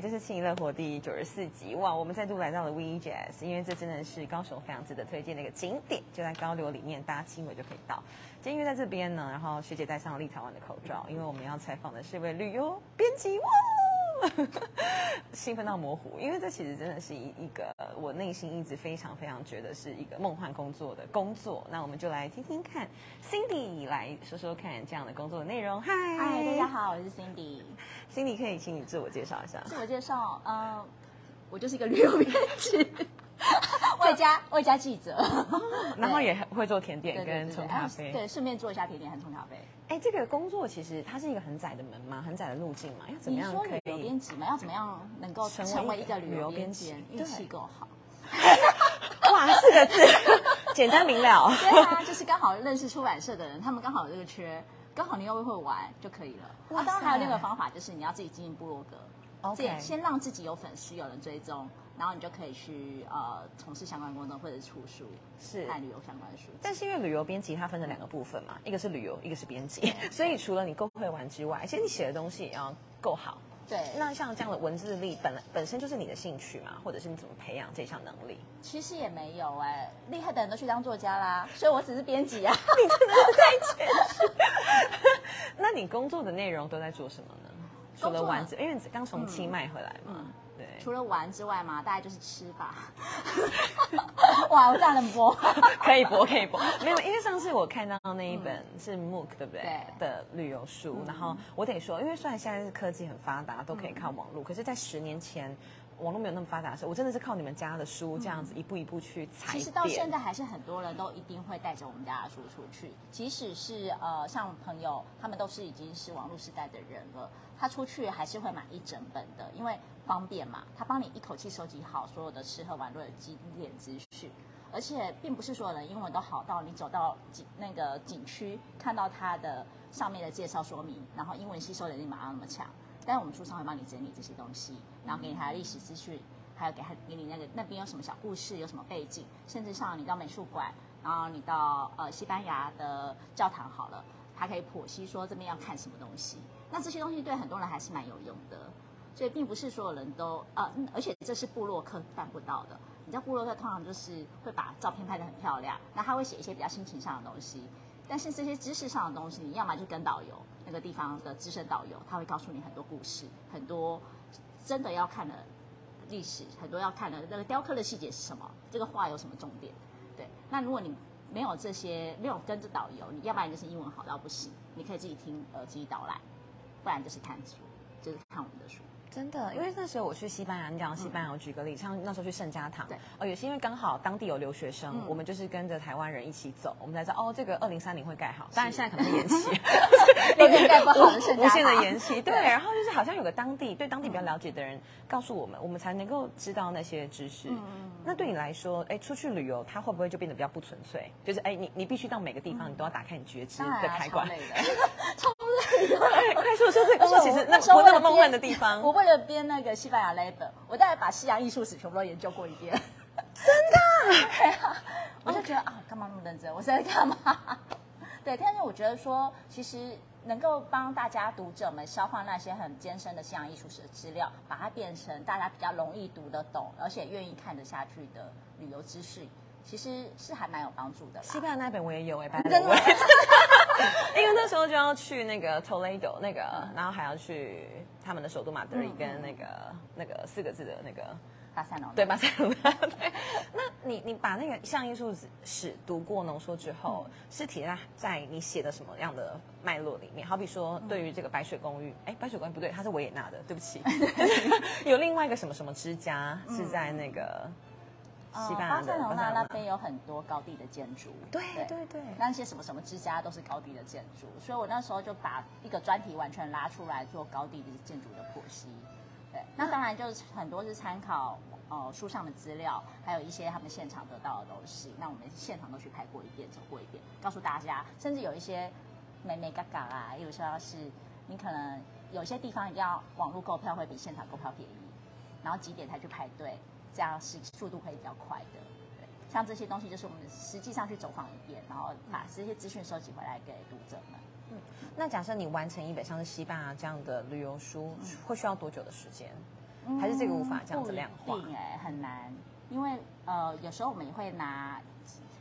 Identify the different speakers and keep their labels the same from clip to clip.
Speaker 1: 这是轻盈乐活第九十四集哇！我们再度来到了 V Jazz，因为这真的是高手非常值得推荐的一个景点，就在高流里面，搭轻轨就可以到。今天因为在这边呢，然后学姐戴上了立陶宛的口罩，因为我们要采访的是位旅游编辑哇。兴奋到模糊，因为这其实真的是一一个我内心一直非常非常觉得是一个梦幻工作的工作。那我们就来听听看，Cindy 来说说看这样的工作的内容。嗨，
Speaker 2: 嗨，大家好，我是 Cindy。
Speaker 1: Cindy 可以请你自我介绍一下。
Speaker 2: 自我介绍，呃，我就是一个旅游编辑，外加外加记者，
Speaker 1: 然后也会做甜点跟冲咖啡，
Speaker 2: 对，顺便做一下甜点和冲咖啡。
Speaker 1: 哎，这个工作其实它是一一个很窄的门嘛，很窄的路径嘛，要怎么样可以？
Speaker 2: 旅游编辑嘛，要怎么样能够成为一个旅游编辑？运气够好。
Speaker 1: 哇，四个字，简单明了。
Speaker 2: 对啊，就是刚好认识出版社的人，他们刚好有这个缺，刚好你又会玩就可以了。哇，当然还有另一个方法，就是你要自己经营部落格。
Speaker 1: OK，
Speaker 2: 先让自己有粉丝，有人追踪，然后你就可以去呃从事相关工作或者出书，
Speaker 1: 是
Speaker 2: 看旅游相关的书。
Speaker 1: 但是因为旅游编辑它分成两个部分嘛，一个是旅游，一个是编辑，所以除了你够会玩之外，其实你写的东西也要够好。
Speaker 2: 对，
Speaker 1: 那像这样的文字力本来本身就是你的兴趣嘛，或者是你怎么培养这项能力？
Speaker 2: 其实也没有哎，厉害的人都去当作家啦，所以我只是编辑啊。
Speaker 1: 你真的是太谦虚。那你工作的内容都在做什么呢？除了玩，因为刚从清迈回来嘛。对。
Speaker 2: 除了玩之外嘛，大概就是吃吧。哇，我这样能播？
Speaker 1: 可以播，可以播。没有，因为上次我看到那一本是 MOOC 对不对？对。的旅游书，然后我得说，因为虽然现在是科技很发达，都可以看网络，可是，在十年前。网络没有那么发达的时候，我真的是靠你们家的书这样子一步一步去踩。
Speaker 2: 其实到现在还是很多人都一定会带着我们家的书出去，即使是呃像朋友，他们都是已经是网络时代的人了，他出去还是会买一整本的，因为方便嘛，他帮你一口气收集好所有的吃喝玩乐的经典资讯，而且并不是所有人英文都好到你走到景那个景区看到它的上面的介绍说明，然后英文吸收能力马上那么强。但是我们书上会帮你整理这些东西，然后给你他的历史资讯，还有给他给你那个那边有什么小故事，有什么背景，甚至像你到美术馆，然后你到呃西班牙的教堂好了，他可以剖析说这边要看什么东西。那这些东西对很多人还是蛮有用的，所以并不是所有人都呃，而且这是布洛克办不到的。你知道布洛克通常就是会把照片拍得很漂亮，那他会写一些比较心情上的东西，但是这些知识上的东西，你要么就跟导游。那个地方的资深导游，他会告诉你很多故事，很多真的要看的历史，很多要看的那个雕刻的细节是什么，这个画有什么重点？对，那如果你没有这些，没有跟着导游，你要不然就是英文好到不行，你可以自己听耳机导览，不然就是看书，就是看我们的书。
Speaker 1: 真的，因为那时候我去西班牙，你讲西班牙，我举个例，像那时候去圣家堂，
Speaker 2: 对，
Speaker 1: 哦，也是因为刚好当地有留学生，我们就是跟着台湾人一起走，我们才知道哦，这个二零三零会盖好，当然现在可能延期，
Speaker 2: 有点盖不好的圣
Speaker 1: 无限的延期，对，然后就是好像有个当地对当地比较了解的人告诉我们，我们才能够知道那些知识。那对你来说，哎，出去旅游，它会不会就变得比较不纯粹？就是哎，你你必须到每个地方，你都要打开你觉知的开关。快说说这个，其实那不那么梦幻的地方。
Speaker 2: 我为了编那个西班牙 l a b e l 我大概把西洋艺术史全部都研究过一遍。
Speaker 1: 真
Speaker 2: 的？对啊。我就觉得啊，干嘛那么认真？我在干嘛？对，但是我觉得说，其实能够帮大家读者们消化那些很艰深的西洋艺术史的资料，把它变成大家比较容易读得懂，而且愿意看得下去的旅游知识，其实是还蛮有帮助的。
Speaker 1: 西班牙那本我也有哎，
Speaker 2: 真的。
Speaker 1: 因为那时候就要去那个 Toledo 那个，然后还要去他们的首都马德里跟那个那个四个字的那个
Speaker 2: 巴塞罗那。
Speaker 1: 对巴塞罗那。对，那你你把那个像艺术史读过浓缩之后，是体现在你写的什么样的脉络里面？好比说，对于这个白雪公寓，哎，白雪公寓不对，它是维也纳的，对不起。有另外一个什么什么之家是在那个。
Speaker 2: 巴塞罗那那边有很多高地的建筑，
Speaker 1: 对对对，
Speaker 2: 那些什么什么之家都是高地的建筑，所以我那时候就把一个专题完全拉出来做高地的建筑的剖析。对，那当然就是很多是参考呃书上的资料，还有一些他们现场得到的东西。那我们现场都去拍过一遍，走过一遍，告诉大家，甚至有一些美美嘎嘎啊，有时候是你可能有些地方一定要网络购票会比现场购票便宜，然后几点才去排队。这样是速度会比较快的，对，像这些东西就是我们实际上去走访一遍，然后把这些资讯收集回来给读者们。
Speaker 1: 嗯，那假设你完成一本像是西班牙这样的旅游书，会需要多久的时间？还是这个无法这样子量化
Speaker 2: 哎，很难，因为呃，有时候我们也会拿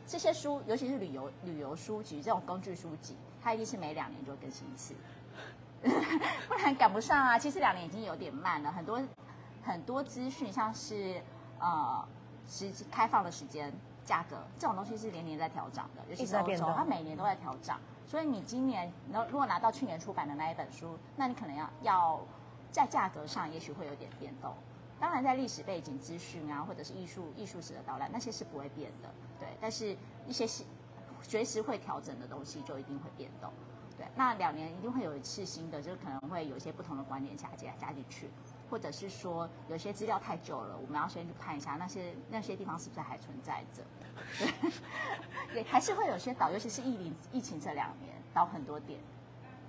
Speaker 2: 这些书，尤其是旅游旅游书籍这种工具书籍，它一定是每两年就更新一次，不然赶不上啊。其实两年已经有点慢了，很多很多资讯，像是呃时开放的时间、价格这种东西是年年在调涨的，尤其是欧洲，它每年都在调涨。所以你今年，你如果拿到去年出版的那一本书，那你可能要要在价格上也许会有点变动。当然，在历史背景资讯啊，或者是艺术艺术史的导览，那些是不会变的，对。但是一些是随时会调整的东西，就一定会变动，对。那两年一定会有一次新的，就可能会有一些不同的观点加加加进去，或者是说有些资料太久了，我们要先去看一下那些那些地方是不是还存在着，对，对，还是会有些倒，尤其是疫情疫情这两年倒很多点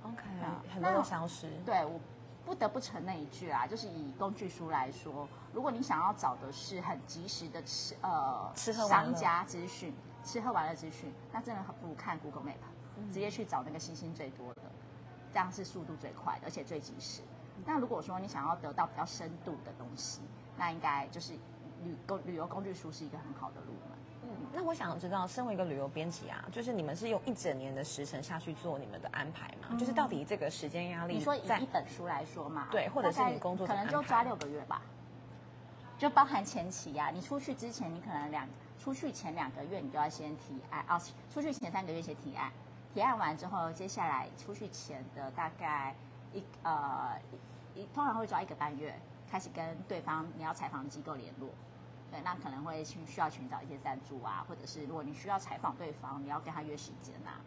Speaker 1: ，OK，
Speaker 2: 啊
Speaker 1: 很多都消失。
Speaker 2: 对我不得不承认一句啊，就是以工具书来说，如果你想要找的是很及时的吃呃
Speaker 1: 吃喝
Speaker 2: 商家资讯、吃喝玩乐资讯，那真的很不如看 Google Map，、直接去找那个星星最多的，这样是速度最快的，而且最及时。那如果说你想要得到比较深度的东西，那应该就是旅工旅游工具书是一个很好的入门。
Speaker 1: 嗯那我想知道，身为一个旅游编辑啊，就是你们是用一整年的时辰下去做你们的安排吗？就是到底这个时间压力
Speaker 2: 你说以
Speaker 1: 在
Speaker 2: 一本书来说嘛，
Speaker 1: 对或者是你工作
Speaker 2: 可能就抓六个月吧，就包含前期呀、你出去之前，你可能两出去前两个月你就要先提案啊，出去前三个月先提案，提案完之后，接下来出去前的大概一呃一一通常会抓一个半月，开始跟对方你要采访的机构联络。对，那可能会去需要寻找一些赞助啊，或者是如果你需要采访对方，你要跟他约时间啊。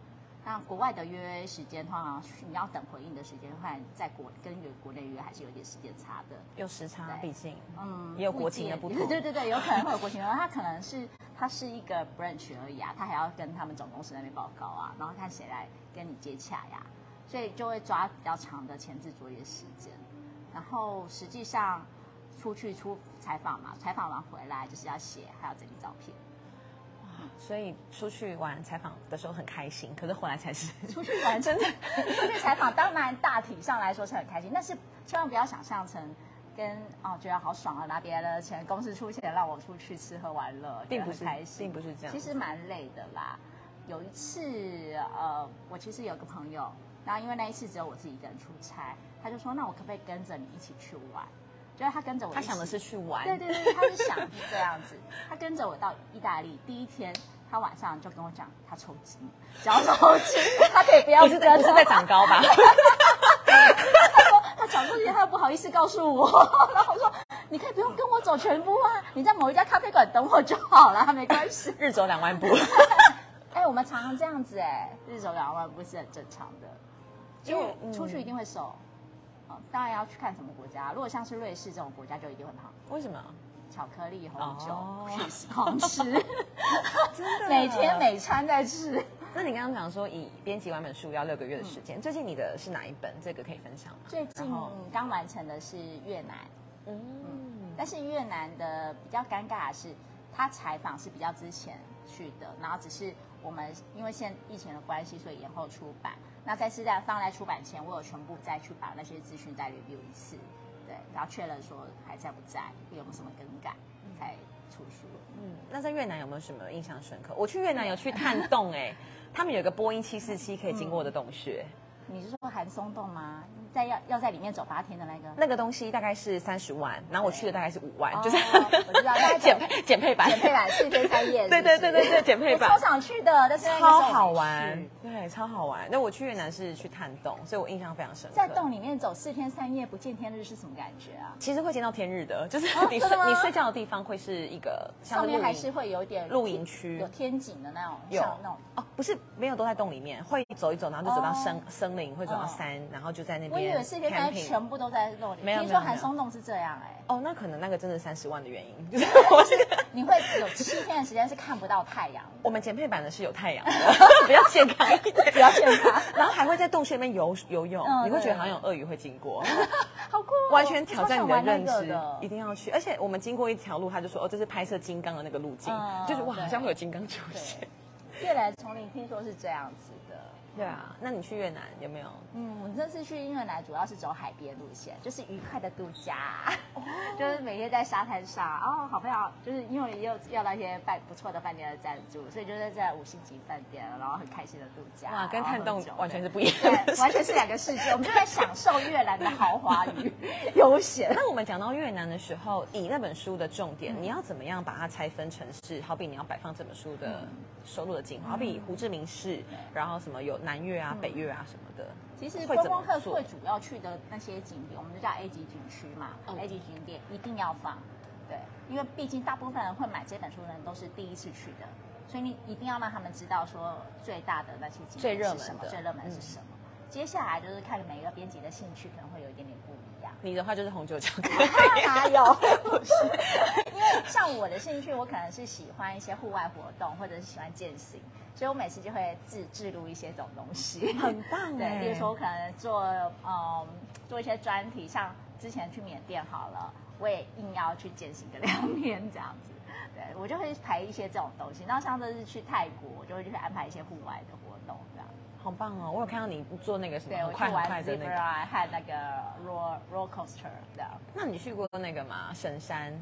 Speaker 2: 那国外的约时间，通常你要等回应的时间，看在国跟约国内约还是有点时间差的。
Speaker 1: 有时差，
Speaker 2: 对
Speaker 1: 毕竟
Speaker 2: 嗯，
Speaker 1: 也有国情的不同。
Speaker 2: 对对对，有可能会有国情的。他可能是他是一个 branch 而已啊，他还要跟他们总公司那边报告啊，然后看谁来跟你接洽呀，所以就会抓比较长的前置作业时间。然后实际上出去出采访嘛，采访完回来就是要写，还要整理照片。
Speaker 1: 所以出去玩采访的时候很开心，可是回来才是
Speaker 2: 出去玩真的，出去采访，当然大体上来说是很开心，但是千万不要想象成跟哦觉得好爽啊，拿别人的钱，公司出钱让我出去吃喝玩乐，
Speaker 1: 并不是
Speaker 2: 开心，
Speaker 1: 并不是这样
Speaker 2: 其实蛮累的啦。有一次，呃，我其实有个朋友，然后因为那一次只有我自己一个人出差，他就说，那我可不可以跟着你一起去玩？就是他跟着我，
Speaker 1: 他想的是去玩，
Speaker 2: 对对对，他是想是这样子。他跟着我到意大利，第一天他晚上就跟我讲，他抽筋，只要抽筋，他可以不要
Speaker 1: 不是在
Speaker 2: 跟
Speaker 1: 不是在长高吧？
Speaker 2: 他说他讲出去，他又不好意思告诉我，然后我说你可以不用跟我走全部啊，你在某一家咖啡馆等我就好了，没关系。
Speaker 1: 日走两万步，
Speaker 2: 哎、我们常常这样子哎、日走两万步是很正常的，因出去一定会瘦。哦，当然要去看什么国家，如果像是瑞士这种国家就一定会胖。
Speaker 1: 为什么？
Speaker 2: 巧克力、红酒、
Speaker 1: 哦
Speaker 2: cheese 狂吃，
Speaker 1: 真的
Speaker 2: 每天每餐在吃。
Speaker 1: 那你刚刚讲说以编辑完本书要六个月的时间，最近你的是哪一本？这个可以分享吗？
Speaker 2: 最近刚完成的是越南，
Speaker 1: 嗯，
Speaker 2: 但是越南的比较尴尬的是，他采访是比较之前去的，然后只是我们因为现疫情的关系，所以延后出版。那在是在放在出版前，我有全部再去把那些资讯再 review 一次，对，然后确认说还在不在，有没有什么更改，才出书。
Speaker 1: 嗯，那在越南有没有什么印象深刻？我去越南有去探洞、哎，他们有个波音七四七可以经过的洞穴，
Speaker 2: 你是说寒松洞吗？在要要在里面走八天的那个？
Speaker 1: 那个东西大概是三十万，然后我去的大概是五万，就是
Speaker 2: 哦我知道大概
Speaker 1: 减配减配版，
Speaker 2: 减配版四天三夜
Speaker 1: 对，对对对对减配版
Speaker 2: 我超想去的，但是
Speaker 1: 超好玩，对，超好玩。那我去越南是去探洞，所以我印象非常深刻。
Speaker 2: 在洞里面走四天三夜不见天日是什么感觉啊？
Speaker 1: 其实会见到天日的，就是
Speaker 2: 哦
Speaker 1: 你睡、你睡觉的地方会是一个
Speaker 2: 上面还是会有点
Speaker 1: 露营区
Speaker 2: 有天井的那种，
Speaker 1: 有
Speaker 2: 那种。
Speaker 1: 哦，不是没有都在洞里面，会走一走，然后就走到森、
Speaker 2: 哦。
Speaker 1: 森林，会走到
Speaker 2: 哦。
Speaker 1: 山，然后就在那边
Speaker 2: 我以
Speaker 1: 边
Speaker 2: 为四天三夜
Speaker 1: camping
Speaker 2: 全部都在洞里，
Speaker 1: 没有
Speaker 2: 听说
Speaker 1: 没有没有。
Speaker 2: 韩松洞是这样哎、
Speaker 1: 哦，那可能那个真的三十万的原因，就是我这个
Speaker 2: 你会有七天的时间是看不到太阳，
Speaker 1: 我们减配版的是有太阳的，比较健康一点，
Speaker 2: 比较健康，
Speaker 1: 然后还会在洞穴里面游游泳，
Speaker 2: 嗯
Speaker 1: 你会觉得好像有鳄鱼会经过，
Speaker 2: 好酷、哦，
Speaker 1: 完全挑战你的认知一定要去。而且我们经过一条路，他就说哦，这是拍摄金刚的那个路径，
Speaker 2: 嗯
Speaker 1: 就是哇，好像会有金刚出现。
Speaker 2: 对。越南丛林听说是这样子。的，
Speaker 1: 对啊，那你去越南有没有？
Speaker 2: 嗯，我这次去越南主要是走海边路线，就是愉快的度假，就是每天在沙滩上。哦，好朋友，就是因为也有要到一些饭不错的饭店的赞助，所以就是在五星级饭店，然后很开心的度假。
Speaker 1: 哇，跟探洞完全是不一样
Speaker 2: 对，完全是两个世界。我们就在享受越南的豪华与悠闲。
Speaker 1: 那我们讲到越南的时候，以那本书的重点，你要怎么样把它拆分成是？好比你要摆放这本书的收录的精华，好比胡志明市，然后什么有南越啊、北越啊什么的。
Speaker 2: 其实观光客
Speaker 1: 做
Speaker 2: 会主要去的那些景点，我们就叫 A 级景区嘛、
Speaker 1: 嗯
Speaker 2: a 级景点一定要放，对，因为毕竟大部分人会买这本书的人都是第一次去的，所以你一定要让他们知道说最大的那些景
Speaker 1: 最热门
Speaker 2: 点是什么，
Speaker 1: 的
Speaker 2: 最热门是
Speaker 1: 嗯
Speaker 2: 什么。接下来就是看每一个编辑的兴趣可能会有一点点。
Speaker 1: 你的话就是红酒巧克力。
Speaker 2: 哪有？不是，因为像我的兴趣，我可能是喜欢一些户外活动，或者是喜欢健行，所以我每次就会自制录一些这种东西。
Speaker 1: 很棒哎
Speaker 2: 对，比如说我可能做嗯做一些专题，像之前去缅甸好了，我也硬要去践行个两天这样子。对我就会排一些这种东西。然后像这是去泰国，我就会去安排一些户外的活动这样。
Speaker 1: 好棒哦！我有看到你做那个什么快很快
Speaker 2: 玩
Speaker 1: 的那
Speaker 2: zebra
Speaker 1: 个。
Speaker 2: 和那个 roller roller coaster 这样。
Speaker 1: 那你去过那个吗？神山，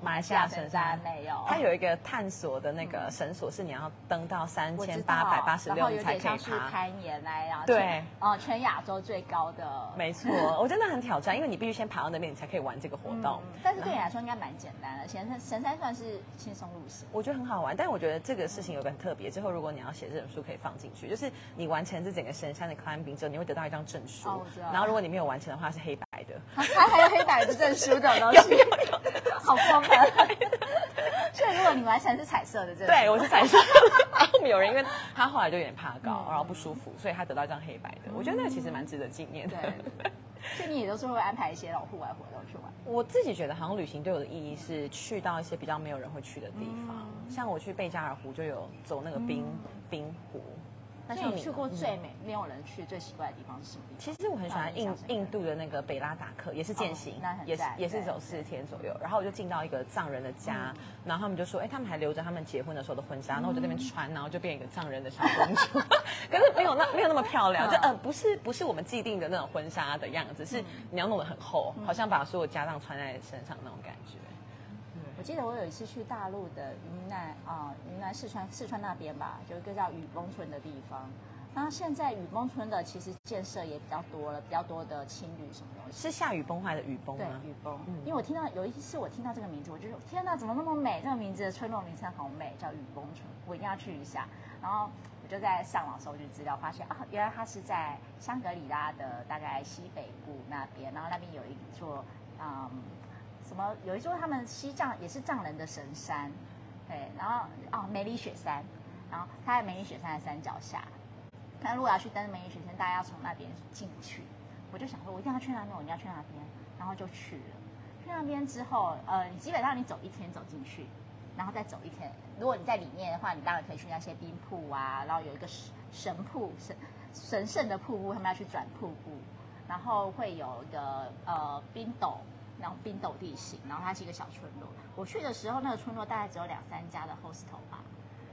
Speaker 1: 马来西亚神
Speaker 2: 神
Speaker 1: 山
Speaker 2: 山没有
Speaker 1: 它有一个探索的那个绳索，是你要登到三千
Speaker 2: 道
Speaker 1: 八百八十六才可以爬。
Speaker 2: 攀岩来，然后
Speaker 1: 对
Speaker 2: 哦，呃，全亚洲最高的。
Speaker 1: 没错，我真的很挑战，因为你必须先爬到那边，你才可以玩这个活动。
Speaker 2: 嗯但是对你来说应该蛮简单的，神山神山算是轻松路线。
Speaker 1: 我觉得很好玩，但我觉得这个事情有个很特别。之后如果你要写这本书，可以放进去，就是你完成这整个神山的 climbing 之后，你会得到一张证书。
Speaker 2: 哦我知道
Speaker 1: 然后如果你没有完成的话，是黑白的。
Speaker 2: 还 还有黑白的证书这种东西，好过分。所以如果你完全是彩色的
Speaker 1: 对，我是彩色。然后有人因为他后来就有点怕高，
Speaker 2: 嗯
Speaker 1: 然后不舒服，所以他得到一张黑白的。我觉得那个其实蛮值得纪念的。
Speaker 2: 对 所以你也都是会安排一些那种户外活动去玩。
Speaker 1: 我自己觉得，好像旅行对我的意义是去到一些比较没有人会去的地方，
Speaker 2: 嗯
Speaker 1: 像我去贝加尔湖就有走那个冰、冰湖。那像
Speaker 2: 你去过
Speaker 1: 嗯
Speaker 2: 最美没有人去最奇怪的地方是什么地方？
Speaker 1: 其实我很喜欢印
Speaker 2: 印
Speaker 1: 度的那个北拉达克，也是践行，
Speaker 2: 哦那很
Speaker 1: 也是也是走四天左右。然后我就进到一个藏人的家，然后他们就说，哎，他们还留着他们结婚的时候的婚纱，然后我就在那边穿，然后就变一个藏人的小公主。可是没有那没有那么漂亮，就呃不是不是我们既定的那种婚纱的样子，是你要弄得很厚，好像把所有家当穿在身上那种感觉。
Speaker 2: 我记得我有一次去大陆的云南啊、云南四川四川那边吧，有一个叫雨崩村的地方。那现在雨崩村的其实建设也比较多了，比较多的青旅什么东西。
Speaker 1: 是下雨崩坏的雨崩
Speaker 2: 对
Speaker 1: 吗？
Speaker 2: 雨崩，
Speaker 1: 嗯
Speaker 2: 因为我听到有一次我听到这个名字，我就说天哪，怎么那么美？这个名字的村落名称好美，叫雨崩村，我一定要去一下。然后我就在上网搜集资料，发现啊，原来它是在香格里拉的大概西北部那边，然后那边有一座嗯什么有一座他们西藏也是藏人的神山，对，然后哦梅里雪山，然后它在梅里雪山的山脚下。那如果要去登梅里雪山，大家要从那边进去。我就想说，我一定要去那边，我一定要去那边，然后就去了。去那边之后，呃，你基本上你走一天走进去，然后再走一天。如果你在里面的话，你当然可以去那些冰瀑啊，然后有一个神神瀑神神圣的瀑布，他们要去转瀑布，然后会有一个呃冰斗，然后冰斗地形，然后它是一个小村落。我去的时候，那个村落大概只有两三家的 hostel 吧，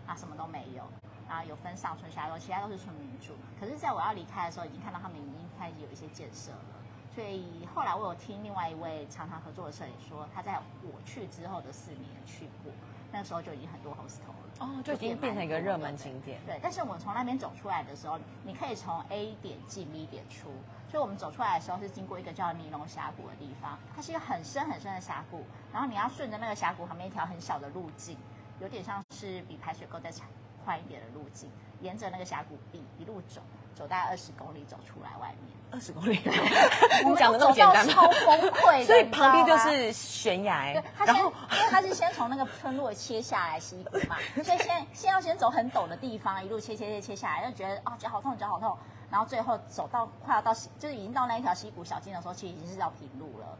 Speaker 2: 啊，什么都没有。啊，有分上村下村，其他都是村民住。可是，在我要离开的时候，已经看到他们已经开始有一些建设了。所以后来我有听另外一位常常合作的摄影说，他在我去之后的四年去过，那个时候就已经很多 hostel 了。
Speaker 1: 哦，就已经变成一个热门景点。
Speaker 2: 对，但是我们从那边走出来的时候，你可以从 A 点进 B 点出，所以我们走出来的时候是经过一个叫尼龙峡谷的地方，它是一个很深很深的峡谷，然后你要顺着那个峡谷旁边一条很小的路径，有点像是比排水沟再长宽一点的路径，沿着那个峡谷壁一路走，走大概二十公里走出来外面。
Speaker 1: 二十公里，你讲的那么简单
Speaker 2: 走到超
Speaker 1: 吗？
Speaker 2: 崩溃的，
Speaker 1: 所以旁边就是悬崖
Speaker 2: 对，，他先，
Speaker 1: 然后
Speaker 2: 因为他是先从那个村落切下来溪谷嘛，所以先先要先走很陡的地方，一路切切切切下来，就觉得啊脚好痛脚好痛，然后最后走到快要到，就是已经到那一条溪谷小径的时候，其实已经是到平路了。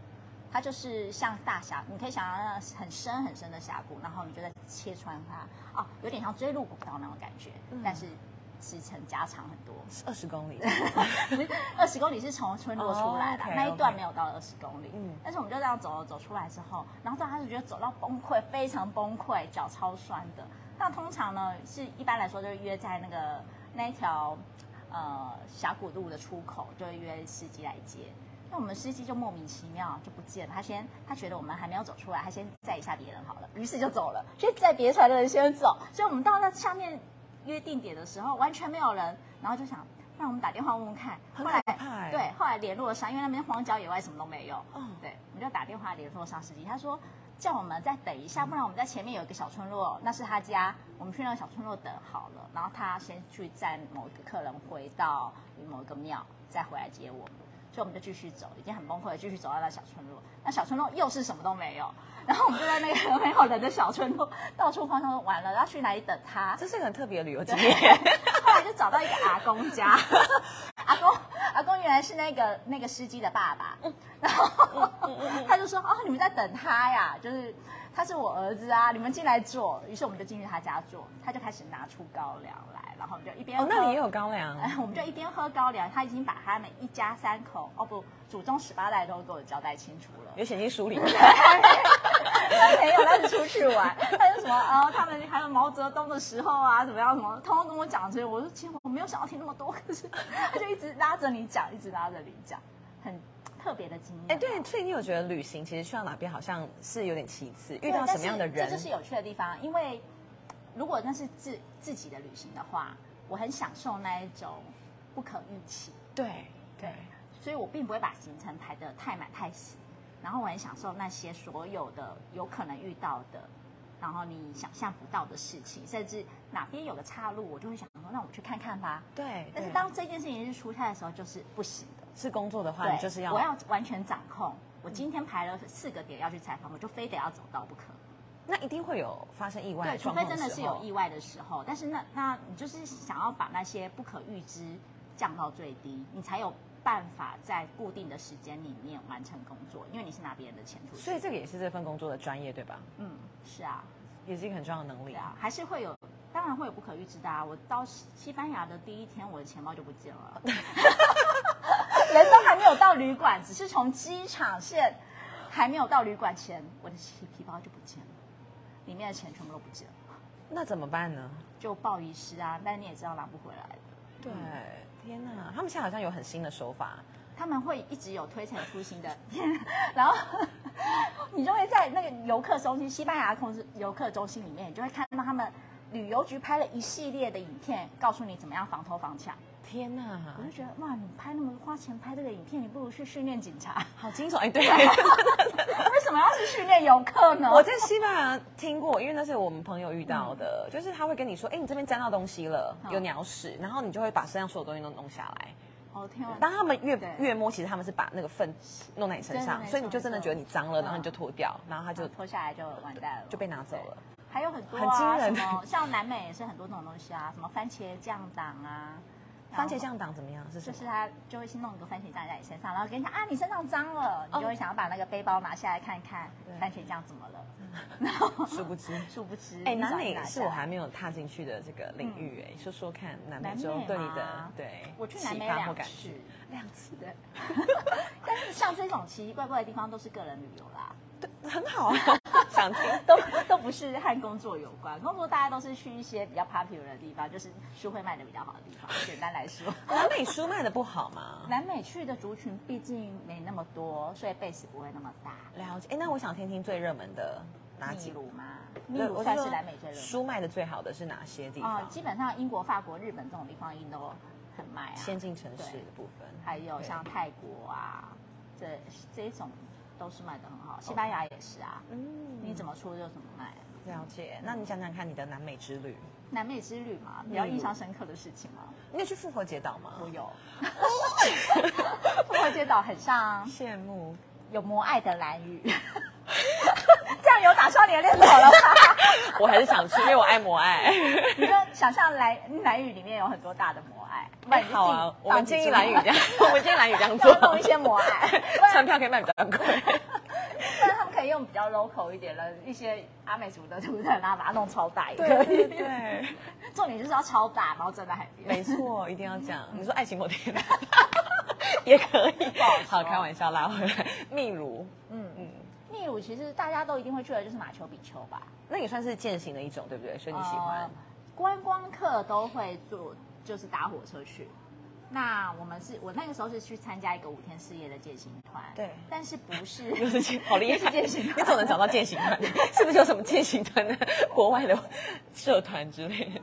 Speaker 2: 它就是像大峡，你可以想象那很深很深的峡谷，然后你就在切穿它，哦，有点像追鹿古道那种感觉，但是时程加长很多。
Speaker 1: 二十公里，
Speaker 2: 二十公里是从村落出来的那一段没有到二十公里。
Speaker 1: 嗯
Speaker 2: 嗯，但是我们就这样走走出来之后，然后到他就觉得走到崩溃，非常崩溃，脚超酸的。那通常呢，是一般来说就是约在那个那一条呃峡谷路的出口，就会约司机来接。那我们司机就莫名其妙就不见了，他先他觉得我们还没有走出来，他先载一下别人好了，于是就走了，所以载别船的人先走，所以我们到那下面约定点的时候完全没有人，然后就想让我们打电话问问看，
Speaker 1: 很
Speaker 2: 后来对，后来联络上，因为那边荒郊野外什么都没有，
Speaker 1: 嗯。
Speaker 2: 对，我们就打电话联络上司机，他说叫我们再等一下，不然我们在前面有一个小村落，那是他家，我们去那个小村落等好了，然后他先去载某一个客人回到某一个庙，再回来接我们。所以我们就继续走，已经很崩溃了，继续走到那小村落。那小村落又是什么都没有，然后我们就在那个 没有人的小村落到处晃，说完了要去哪里等他。
Speaker 1: 这是个很特别的旅游经验。
Speaker 2: 后来就找到一个阿公家，原来是那个那个司机的爸爸，然后他就说哦你们在等他呀，就是他是我儿子啊，你们进来坐。于是我们就进去他家坐，他就开始拿出高粱来，然后我们就一边
Speaker 1: 哦，那里也有高粱。
Speaker 2: 哎，我们就一边喝高粱，他已经把他们一家三口，哦不，祖宗十八代都给我交代清楚了。
Speaker 1: 有写进书里面。
Speaker 2: 他 没有，他是出去玩，他就什么呃，他们还有毛泽东的时候啊，怎么样，什么，通通跟我讲这些。我说，其实我没有想要听那么多，可是他就一直拉着你讲，一直拉着你讲，很特别的经验。
Speaker 1: 哎，对，所以你有觉得旅行其实去到哪边好像是有点其次，遇到什么样的人
Speaker 2: 这就是有趣的地方。因为如果那是自自己的旅行的话，我很享受那一种不可预期。
Speaker 1: 对对，
Speaker 2: 所以我并不会把行程排得太满太死，然后我很享受那些所有的有可能遇到的，然后你想象不到的事情，甚至哪边有个岔路，我就会想说，那我去看看吧。
Speaker 1: 对，对
Speaker 2: 但是当这件事情是出差的时候，就是不行的。
Speaker 1: 是工作的话，就是要
Speaker 2: 我要完全掌控。我今天排了四个点要去采访，我就非得要走到不可。
Speaker 1: 那一定会有发生意外
Speaker 2: 对，除非真的是有意外的时候，但是那那你就是想要把那些不可预知降到最低，你才有办法在固定的时间里面完成工作，因为你是拿别人的钱出去。
Speaker 1: 所以这个也是这份工作的专业，对吧？
Speaker 2: 嗯，是啊，
Speaker 1: 也是一个很重要的能力
Speaker 2: 啊，还是会有，当然会有不可预知的啊。我到西西班牙的第一天，我的钱包就不见了，人都还没有到旅馆，只是从机场线还没有到旅馆前，我的皮皮包就不见了，里面的钱全部都不见了。
Speaker 1: 那怎么办呢？
Speaker 2: 就报遗失啊，但你也知道拿不回来的。
Speaker 1: 对，天呐，他们现在好像有很新的手法，
Speaker 2: 他们会一直有推陈出新的，然后 你就会在那个游客中心，西班牙控制游客中心里面，你就会看到他们旅游局拍了一系列的影片，告诉你怎么样防偷防抢。
Speaker 1: 天哪，
Speaker 2: 我就觉得哇，你拍那么花钱拍这个影片，你不如去训练警察。
Speaker 1: 好惊悚！哎，对，
Speaker 2: 为什么要去训练游客呢？
Speaker 1: 我在西班牙听过，因为那是我们朋友遇到的，就是他会跟你说，哎，你这边沾到东西了，
Speaker 2: 嗯
Speaker 1: 有鸟屎，然后你就会把身上所有东西都弄下来。
Speaker 2: 哦天啊！
Speaker 1: 当他们越越摸，其实他们是把那个粪弄在你身上，所以你就真的觉得你脏了，然后你就脱掉，然后他就
Speaker 2: 就脱下来就完蛋了，
Speaker 1: 就被拿走了。
Speaker 2: 还有很多
Speaker 1: 很惊
Speaker 2: 啊，
Speaker 1: 人
Speaker 2: 什么像南美也是很多这种东西啊，什么番茄酱党啊，
Speaker 1: 番茄酱党怎么样？
Speaker 2: 就是他就会先弄一个番茄酱在你身上，然后跟你讲啊，你身上脏了，
Speaker 1: 哦。
Speaker 2: 你就会想要把那个背包拿下来看看番茄酱怎么了。
Speaker 1: 然后殊不知。
Speaker 2: 殊不知，
Speaker 1: 哎，南美是我还没有踏进去的这个领域，哎，说说看，南美洲对你的对
Speaker 2: 我去南美两次
Speaker 1: 两次
Speaker 2: 对，但 是像这种奇奇怪怪的地方都是个人旅游啦，
Speaker 1: 对，很好啊，想听。
Speaker 2: 都都不是和工作有关。工作大家都是去一些比较 popular 的地方，就是书会卖的比较好的地方。简单来说，
Speaker 1: 南美书卖的不好吗？
Speaker 2: 南美去的族群毕竟没那么多，所以 base 不会那么大。
Speaker 1: 了解。哎，那我想听听最热门的哪几
Speaker 2: 秘鲁吗？秘鲁算是南美最热门。
Speaker 1: 书卖的最好的是哪些地
Speaker 2: 啊、
Speaker 1: 方？
Speaker 2: 基本上英国、法国、日本这种地方一定都很卖啊。
Speaker 1: 先进城市的部分，
Speaker 2: 还有像泰国啊，这这一种都是卖的很好。西班牙也是啊，
Speaker 1: 嗯，
Speaker 2: 你怎么出就怎么卖。
Speaker 1: 了解？那你想想看你的南美之旅，
Speaker 2: 南美之旅嘛，比较印象深刻的事情吗？
Speaker 1: 你有去复活节岛吗？
Speaker 2: 我有。复活节岛很像
Speaker 1: 羡慕。
Speaker 2: 有摩爱的蓝屿，这样有打消你的念头了吗？
Speaker 1: 我还是想吃，因为我爱摩爱。
Speaker 2: 你就想象蓝蓝雨里面有很多大的摩爱，不然你就
Speaker 1: 好啊，我们建议蓝雨这样，我们建议蓝雨这样做，
Speaker 2: 弄一些摩爱，
Speaker 1: 船票可以卖比较贵。
Speaker 2: 不然他们可以用比较 local 一点的一些阿美族的图腾，然后把它弄超大也可
Speaker 1: 对
Speaker 2: 以。
Speaker 1: 对对，
Speaker 2: 重点就是要超大，然后站在海边。
Speaker 1: 没错，一定要这样。你说爱情摩天也可以，好开玩笑，拉回来。秘鲁，
Speaker 2: 嗯，秘鲁其实大家都一定会去的，就是马丘比丘吧。
Speaker 1: 那也算是践行的一种，对不对？所以你喜欢
Speaker 2: 呃？观光客都会坐，就是搭火车去。那我们是我那个时候是去参加一个五天四夜的践行团，
Speaker 1: 对
Speaker 2: 但是不是
Speaker 1: 又是健好厉害，
Speaker 2: 是健行团
Speaker 1: 你总能找到践行团，是不是有什么践行团的 国外的社团之类的？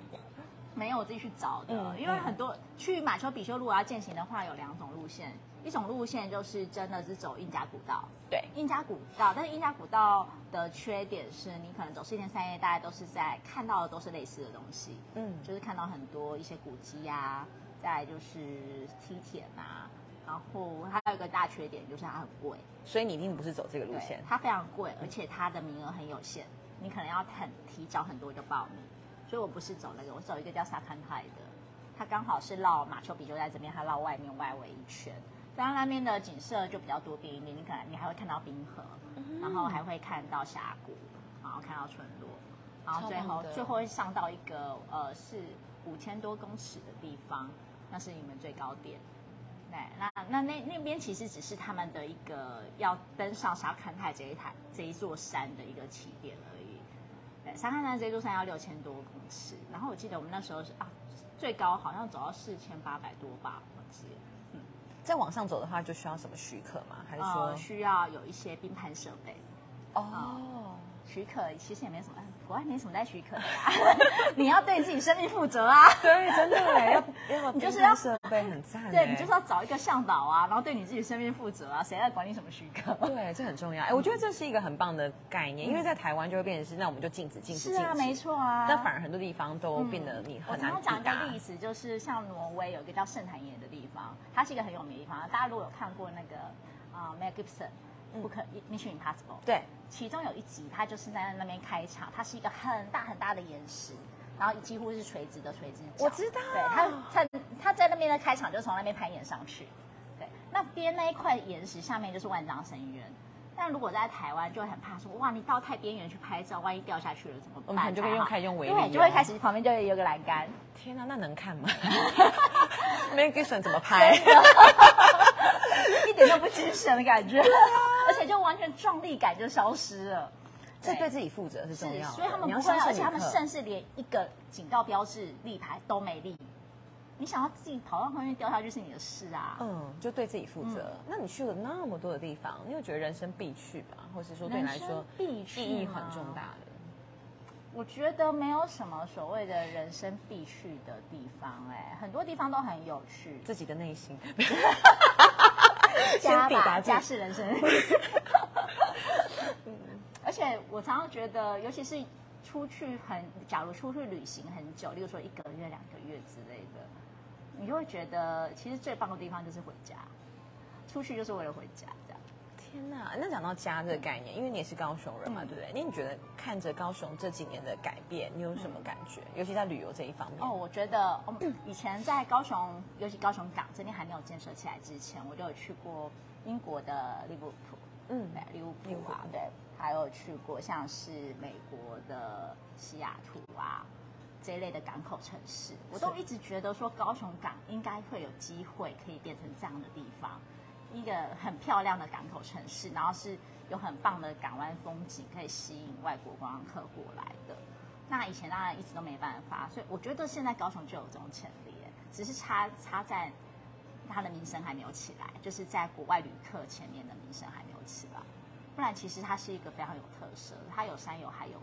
Speaker 2: 没有我自己去找的，
Speaker 1: 嗯
Speaker 2: 因为很多去马丘比丘如果要践行的话，有两种路线，一种路线就是真的是走印加古道，
Speaker 1: 对，
Speaker 2: 印加古道，但是印加古道的缺点是你可能走四天三夜，大家都是在看到的都是类似的东西，
Speaker 1: 嗯，
Speaker 2: 就是看到很多一些古迹啊，再来就是梯田啊，然后还有一个大缺点就是它很贵，
Speaker 1: 所以你一定不是走这个路线，
Speaker 2: 它非常贵，而且它的名额很有限，你可能要很提早很多就报名。所以我不是走那个，我走一个叫沙坎泰的，它刚好是绕马丘比丘在这边，它绕外面外围一圈。当然那边的景色就比较多变一点，你可能你还会看到冰河，然后还会看到峡谷，然后看到村落，然后最后最后会上到一个呃是五千多公尺的地方，那是你们最高点。对，那那那那边其实只是他们的一个要登上沙坎泰这一台这一座山的一个起点而已。对，沙坎泰这座山要六千多公尺，然后我记得我们那时候是啊，最高好像走到四千八百多吧，我记得。
Speaker 1: 嗯再往上走的话，就需要什么许可吗？还是说
Speaker 2: 呃，需要有一些冰攀设备。
Speaker 1: 哦？
Speaker 2: 许可其实也没什么，国外没什么在许可的啦。你要对自己生命负责啊。
Speaker 1: 对，真的耶要 要
Speaker 2: 你就是要
Speaker 1: 设备很赞耶，
Speaker 2: 对你就是要找一个向导啊，然后对你自己生命负责啊，谁来管你什么许可？
Speaker 1: 对，这很重要。哎，我觉得这是一个很棒的概念，因为在台湾就会变成是，那我们就禁止、禁止、禁止。
Speaker 2: 是啊，没。错啊。
Speaker 1: 那反而很多地方都变得你
Speaker 2: 我
Speaker 1: 很难
Speaker 2: 常常讲一。个例子，就是像挪威有一个叫圣坛岩的地方，它是一个很有名的地方。大家如果有看过那个啊、Mel Gibson 不可 Mission Impossible，
Speaker 1: 对，
Speaker 2: 其中有一集，他就是在那边开场，它是一个很大很大的岩石，然后几乎是垂直的垂直角。
Speaker 1: 我知道
Speaker 2: 对，他，他他在那边的开场就从那边攀岩上去。对，那边那一块岩石下面就是万丈深渊。但如果在台湾，就会很怕说，哇，你到太边缘去拍照，万一掉下去了怎么办？
Speaker 1: 我们可能就会用开用围篱
Speaker 2: 对，就
Speaker 1: 哦
Speaker 2: 会开始旁边就会有个栏杆，
Speaker 1: 天哪，那能看吗 m a g i n 怎么 拍？
Speaker 2: 一点都不精神的感觉，而且就完全壮丽感就消失了。
Speaker 1: 这对自己负责是重
Speaker 2: 是，
Speaker 1: 要的。
Speaker 2: 所以他们不会，而且他们甚至连一个警告标志立牌都没立。你想要自己跑到后面掉下去是你的事啊。
Speaker 1: 嗯，就对自己负责。那你去了那么多的地方，你有觉得人生必去吧？或是说对你来说
Speaker 2: 必去
Speaker 1: 意义很重大的？
Speaker 2: 我觉得没有什么所谓的人生必去的地方、哎，很多地方都很有趣。
Speaker 1: 自己的内心，先抵达
Speaker 2: 家是人生。而且我常常觉得，尤其是出去很，假如出去旅行很久，例如说一个月、两个月之类的，你就会觉得，其实最棒的地方就是回家，出去就是为了回家。
Speaker 1: 天哪！那讲到家这个概念，因为你也是高雄人嘛，
Speaker 2: 嗯
Speaker 1: 对不对？那你觉得看着高雄这几年的改变，你有什么感觉？尤其在旅游这一方面。
Speaker 2: 哦，我觉得，嗯，以前在高雄，尤其高雄港这边还没有建设起来之前，我就有去过英国的利物浦，
Speaker 1: 嗯
Speaker 2: 对，利物
Speaker 1: 浦
Speaker 2: 啊，对，还有去过像是美国的西雅图啊这一类的港口城市，我都一直觉得说高雄港应该会有机会可以变成这样的地方，一个很漂亮的港口城市，然后是有很棒的港湾风景，可以吸引外国观光客过来的。那以前当然一直都没办法，所以我觉得现在高雄就有这种潜力，只是差差在它的名声还没有起来，就是在国外旅客前面的名声还没有起来。不然其实它是一个非常有特色，它有山有海有，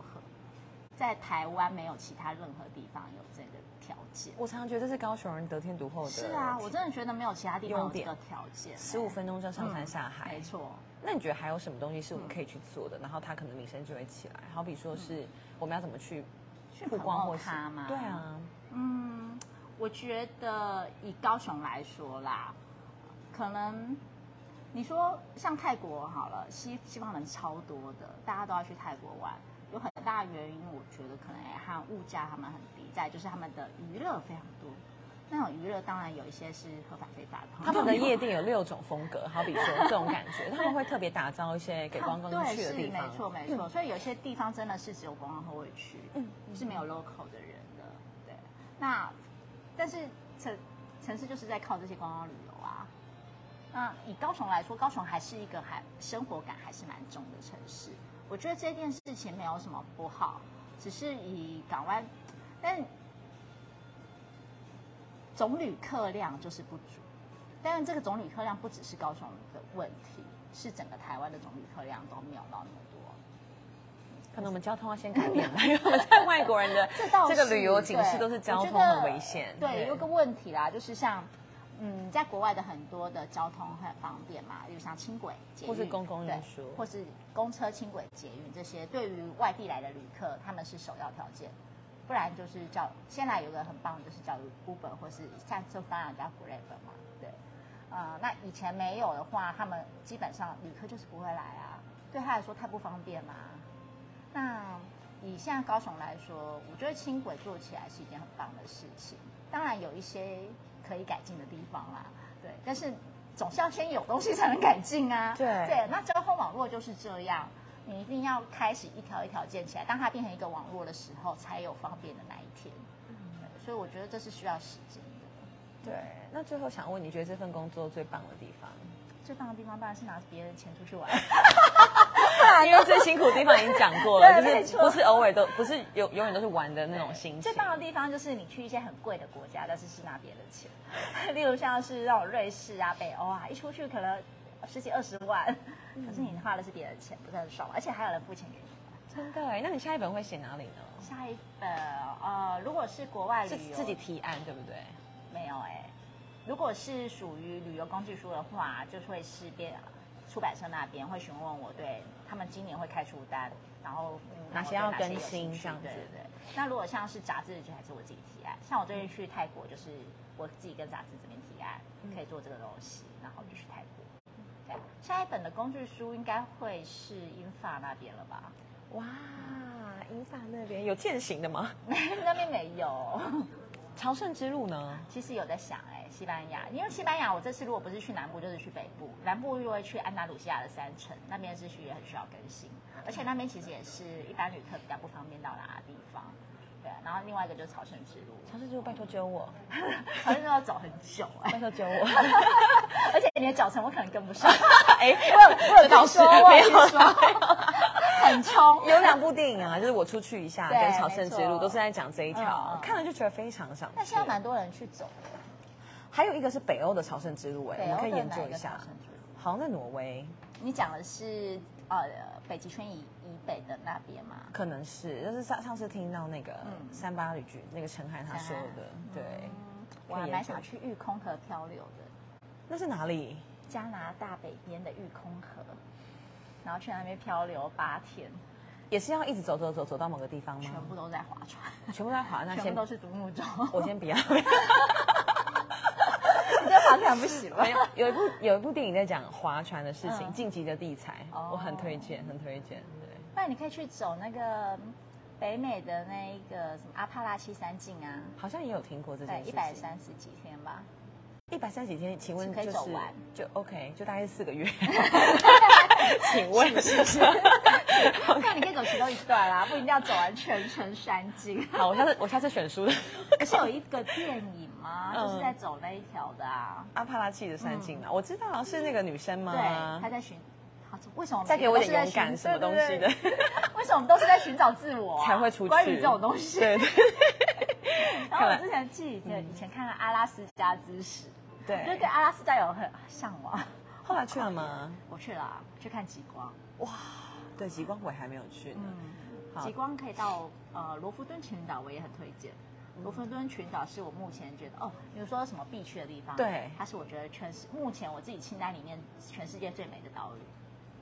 Speaker 2: 在台湾没有其他任何地方有这个条件。
Speaker 1: 我常常觉得这是高雄人得天独厚的。
Speaker 2: 是啊，我真的觉得没有其他地方有这个条件。
Speaker 1: 十五分钟就上山下海。
Speaker 2: 没错。
Speaker 1: 那你觉得还有什么东西是我们可以去做的？然后它可能名声就会起来。好比说是我们要怎么去
Speaker 2: 去
Speaker 1: 曝光或
Speaker 2: 它吗
Speaker 1: 对啊，
Speaker 2: 嗯，我觉得以高雄来说啦，可能你说像泰国好了，西西方人超多的，大家都要去泰国玩，有很大的原因，我觉得可能也和物价他们很低，再就是他们的娱乐非常多。那种娱乐当然有一些是合法非法的，
Speaker 1: 他们的夜店有六种风格，好比说这种感觉，他们会特别打造一些给观光客去的地方。
Speaker 2: 没错没错，所以有些地方真的是只有观光客会去，
Speaker 1: 嗯
Speaker 2: 是没有 local 的人的。对，那但是城城市就是在靠这些观光旅游啊。那以高雄来说，高雄还是一个还生活感还是蛮重的城市。我觉得这件事情没有什么不好，只是以港湾，但总旅客量就是不足，但是这个总旅客量不只是高雄的问题，是整个台湾的总旅客量都没有到那么多。
Speaker 1: 可能我们交通要先改变吧，因为我们在外国人的
Speaker 2: 这
Speaker 1: 个旅游警示都是交通很危险。
Speaker 2: 对，有个问题啦，就是像嗯，在国外的很多的交通很方便嘛，比如像轻轨、捷运
Speaker 1: 或是公共运
Speaker 2: 对
Speaker 1: 输
Speaker 2: 或是公车、轻轨、捷运这些，对于外地来的旅客，他们是首要条件。不然就是叫，现在有个很棒的就是叫 Uber，或是像就当然叫 Grab 嘛，对。呃，那以前没有的话，他们基本上旅客就是不会来啊，对他来说太不方便嘛。那以现在高雄来说，我觉得轻轨做起来是一件很棒的事情。当然有一些可以改进的地方啦，对，但是总是要先有东西才能改进啊。
Speaker 1: 对
Speaker 2: 对，那交通网络就是这样，你一定要开始一条一条建起来，当它变成一个网络的时候，才有方便的那一天。对所以我觉得这是需要时间的。
Speaker 1: 对，那最后想问，你觉得这份工作最棒的地方？
Speaker 2: 最棒的地方当然是拿别人钱出去玩。
Speaker 1: 因为最辛苦的地方已经讲过了，就是不是偶尔都不是永永远都是玩的那种心情。
Speaker 2: 最棒的地方就是你去一些很贵的国家，但是是拿别人的钱，例如像是那种瑞士啊、北欧啊，一出去可能十几二十万，
Speaker 1: 嗯
Speaker 2: 可是你花的是别人的钱，不是很爽，而且还有人付钱给你。
Speaker 1: 真的哎，那你下一本会写哪里呢？
Speaker 2: 下一本呃，如果是国外旅游，
Speaker 1: 自己提案对不对？
Speaker 2: 没有哎、如果是属于旅游工具书的话，就会是编出版社那边会询问我，对他们今年会开出单，然后、嗯
Speaker 1: 哪些要更新这样子
Speaker 2: 对。那如果像是杂志，就还是我自己提案。像我最近去泰国，就是我自己跟杂志这边提案，
Speaker 1: 嗯
Speaker 2: 可以做这个东西，然后就去泰国。对啊，下一本的工具书应该会是英法那边了吧？
Speaker 1: 哇，英法那边有践行的吗？
Speaker 2: 那边没有。
Speaker 1: 朝圣之路呢？
Speaker 2: 其实有在想哎、西班牙，因为西班牙我这次如果不是去南部，就是去北部，南部就会去安达鲁西亚的山城，那边是需要很需要更新，而且那边其实也是一般旅客比较不方便到达的地方。对，然后另外一个就是朝圣之路，
Speaker 1: 朝圣之路拜托揪我，
Speaker 2: 朝圣之路要走很久哎、
Speaker 1: 拜托揪我。
Speaker 2: 而且你的脚程我可能跟不上。
Speaker 1: 哎，
Speaker 2: 我有我有听说，我有听说，很冲。
Speaker 1: 有两部电影啊，就是我出去一下跟朝圣之路都是在讲这一条看了就觉得非常想去
Speaker 2: 但现。在蛮多人去走的，
Speaker 1: 还有一个是北欧的朝圣之路，哎，我们可以研究一下？好像在挪威，
Speaker 2: 你讲的是呃北极圈以以北的那边吗？
Speaker 1: 可能是，就是上上次听到那个
Speaker 2: 嗯
Speaker 1: 三八旅局那个陈涵他说的，对，
Speaker 2: 我还蛮想去玉空河漂流的。
Speaker 1: 那是哪里？
Speaker 2: 加拿大北边的玉空河，然后去那边漂流八天，
Speaker 1: 也是要一直走走走走到某个地方吗？
Speaker 2: 全部都在划船，
Speaker 1: 全部在划，那
Speaker 2: 全部都是独木舟。
Speaker 1: 我先不要。
Speaker 2: 你这划船不行吗
Speaker 1: 没？有 有一部有一部电影在讲划船的事情，
Speaker 2: 嗯
Speaker 1: 晋级的地才》，
Speaker 2: 哦
Speaker 1: 我很推荐，很推荐。对，
Speaker 2: 不然你可以去走那个北美的那一个什么阿帕拉契山径啊，
Speaker 1: 好像也有听过这件，事情。
Speaker 2: 一百三十几天吧。
Speaker 1: 一百三十几天，请问
Speaker 2: 是可以
Speaker 1: 就是
Speaker 2: 走完
Speaker 1: 就 OK，就大概是四个月。请问
Speaker 2: 是是，那 你可以走其中一段啦，不一定要走完全程山径。
Speaker 1: 好，我下次我下次选书的
Speaker 2: 不是有一个电影吗？
Speaker 1: 嗯
Speaker 2: 就是在走那一条的啊。
Speaker 1: 阿帕拉契的山径啊，我知道是那个女生吗？
Speaker 2: 对，她在寻，好为什么
Speaker 1: 再给我一点
Speaker 2: 每个都是在寻
Speaker 1: 勇敢什么东西的
Speaker 2: 对对对为什么我们都是在寻找自我啊、
Speaker 1: 才会出去。
Speaker 2: 关于这种东西。
Speaker 1: 对对
Speaker 2: 然后我之前记以前以前看了《阿拉斯加之史》，就
Speaker 1: 对
Speaker 2: 对阿拉斯加有很向往。
Speaker 1: 后来去了吗？
Speaker 2: 我去了啊，去看极光。
Speaker 1: 哇，对，极光我还没有去呢。
Speaker 2: 嗯，极光可以到呃罗浮敦群岛，我也很推荐。罗弗敦群岛是我目前觉得哦，比如说什么必去的地方，
Speaker 1: 对
Speaker 2: 它是我觉得全世目前我自己清单里面全世界最美的岛屿，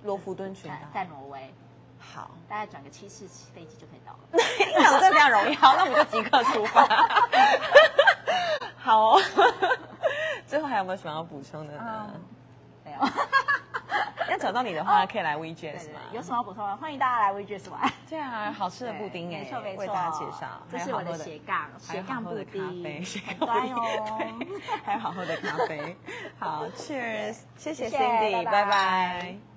Speaker 1: 罗弗敦群岛
Speaker 2: 在。挪威，
Speaker 1: 好，
Speaker 2: 大概转个七次飞机就可以到了。
Speaker 1: 这非常容易。好，那我们就即刻出发。好哦。最后还有没有什么要补充的呢？
Speaker 2: 嗯，没有。
Speaker 1: 要找到你的话，可以来
Speaker 2: 对
Speaker 1: WeJazz
Speaker 2: 对
Speaker 1: 吗？
Speaker 2: 有什么补充的？欢迎大家来 WeJazz 玩。
Speaker 1: 对啊，好吃的布丁 哎，
Speaker 2: 没错没错，
Speaker 1: 为大家介绍，
Speaker 2: 这是我的斜杠斜杠布
Speaker 1: 还有好喝的咖
Speaker 2: 丁，
Speaker 1: 啡，斜
Speaker 2: 很
Speaker 1: 杠布丁
Speaker 2: 乖哦。
Speaker 1: 还有好喝的咖啡。好，Cheers，谢谢 Cindy，拜拜